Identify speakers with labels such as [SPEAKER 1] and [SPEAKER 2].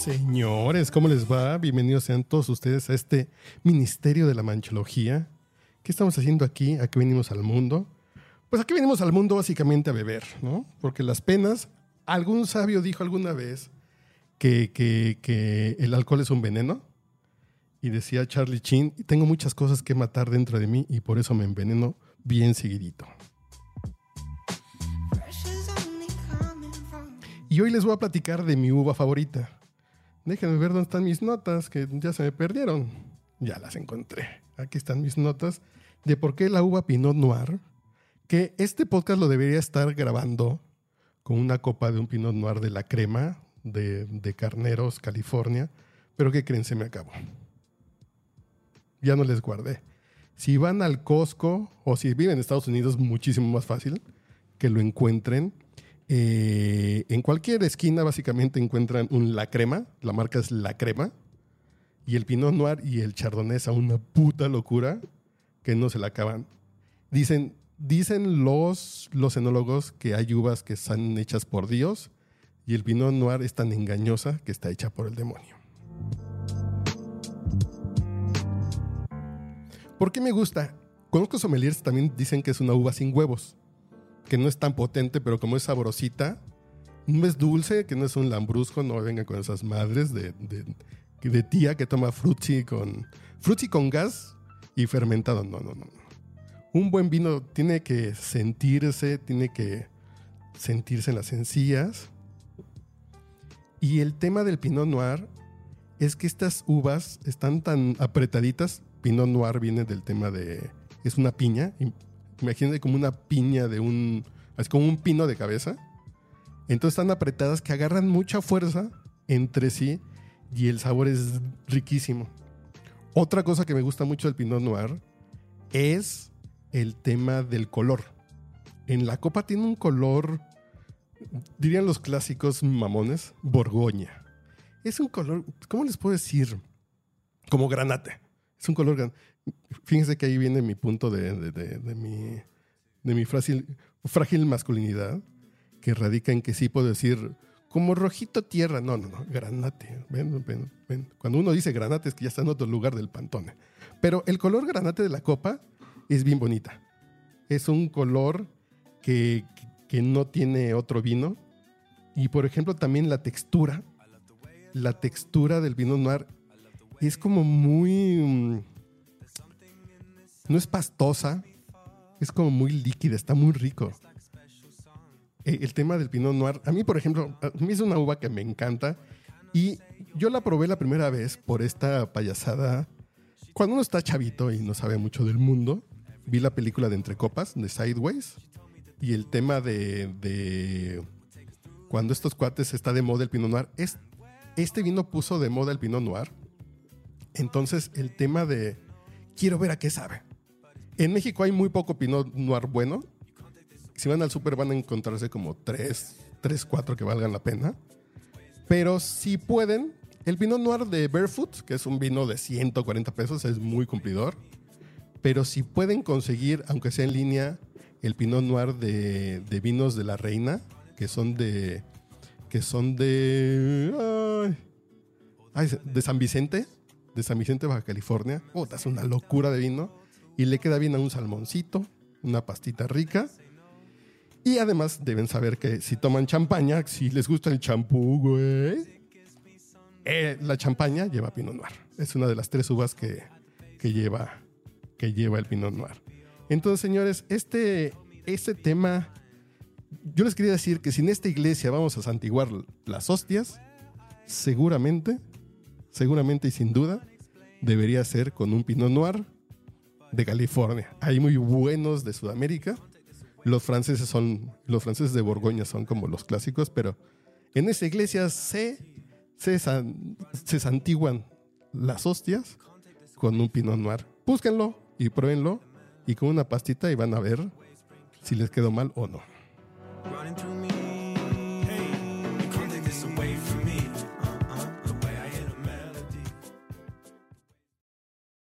[SPEAKER 1] Señores, ¿cómo les va? Bienvenidos sean todos ustedes a este Ministerio de la Manchología. ¿Qué estamos haciendo aquí? ¿A qué venimos al mundo? Pues aquí venimos al mundo básicamente a beber, ¿no? Porque las penas, algún sabio dijo alguna vez que, que, que el alcohol es un veneno. Y decía Charlie Chin, tengo muchas cosas que matar dentro de mí y por eso me enveneno bien seguidito. Y hoy les voy a platicar de mi uva favorita. Déjenme ver dónde están mis notas, que ya se me perdieron. Ya las encontré. Aquí están mis notas de por qué la uva Pinot Noir, que este podcast lo debería estar grabando con una copa de un Pinot Noir de la crema de, Carneros, California, pero ¿qué creen? Se me acabó. Ya no les guardé. Si van al Costco o si viven en Estados Unidos, muchísimo más fácil que lo encuentren. Eh, en cualquier esquina básicamente encuentran un La Crema, la marca es La Crema, y el Pinot Noir y el Chardonnay son una puta locura que no se la acaban. Dicen, dicen los, los enólogos que hay uvas que están hechas por Dios y el Pinot Noir es tan engañosa que está hecha por el demonio. ¿Por qué me gusta? Conozco sommeliers también dicen que es una uva sin huevos que no es tan potente, pero como es sabrosita, no es dulce, que no es un lambrusco, no venga con esas madres de, de, de tía que toma frutti con, frutti con gas y fermentado. No, no, no. Un buen vino tiene que sentirse, tiene que sentirse en las encías. Y el tema del Pinot Noir es que estas uvas están tan apretaditas. Pinot Noir viene del tema de. Es una piña, imagínate como una piña de un, es como un pino de cabeza. Entonces están apretadas que agarran mucha fuerza entre sí y el sabor es riquísimo. Otra cosa que me gusta mucho del Pinot Noir es el tema del color. En la copa tiene un color, dirían los clásicos mamones, borgoña. Es un color, ¿cómo les puedo decir? Como granate. Es un color, fíjense que ahí viene mi punto de, de, de, de mi, de mi frágil, frágil masculinidad, que radica en que sí puedo decir, como rojito tierra, no, no, no, granate. Ven, ven, ven. Cuando uno dice granate es que ya está en otro lugar del pantone. Pero el color granate de la copa es bien bonita. Es un color que, que no tiene otro vino. Y por ejemplo también la textura, la textura del vino noir es como muy no es pastosa, es como muy líquida, está muy rico. Eh, el tema del Pinot Noir, a mí, por ejemplo, a mí es una uva que me encanta y yo la probé la primera vez por esta payasada. Cuando uno está chavito y no sabe mucho del mundo, vi la película de Entre Copas, de Sideways, y el tema de, de cuando estos cuates está de moda el Pinot Noir, es, este vino puso de moda el Pinot Noir. Entonces, el tema de quiero ver a qué sabe. En México hay muy poco Pinot Noir bueno. Si van al súper van a encontrarse como tres, tres, cuatro que valgan la pena. Pero si pueden, el Pinot Noir de Barefoot, que es un vino de 140 pesos, es muy cumplidor. Pero si pueden conseguir, aunque sea en línea, el Pinot Noir de, de vinos de la Reina, que son de. que son de. Ay, de San Vicente, de San Vicente, Baja California. Oh, es una locura de vino y le queda bien a un salmoncito, una pastita rica. Y además deben saber que si toman champaña, si les gusta el champú, güey, eh, la champaña lleva Pinot Noir. Es una de las tres uvas que, que, lleva, que lleva el Pinot Noir. Entonces, señores, este, este tema, yo les quería decir que si en esta iglesia vamos a santiguar las hostias, seguramente, seguramente y sin duda, debería ser con un Pinot Noir de California. Hay muy buenos de Sudamérica. Los franceses son, los franceses de Borgoña son como los clásicos, pero en esa iglesia se, se, se santiguan las hostias con un Pinot Noir. Búsquenlo y pruébenlo y con una pastita y van a ver si les quedó mal o no.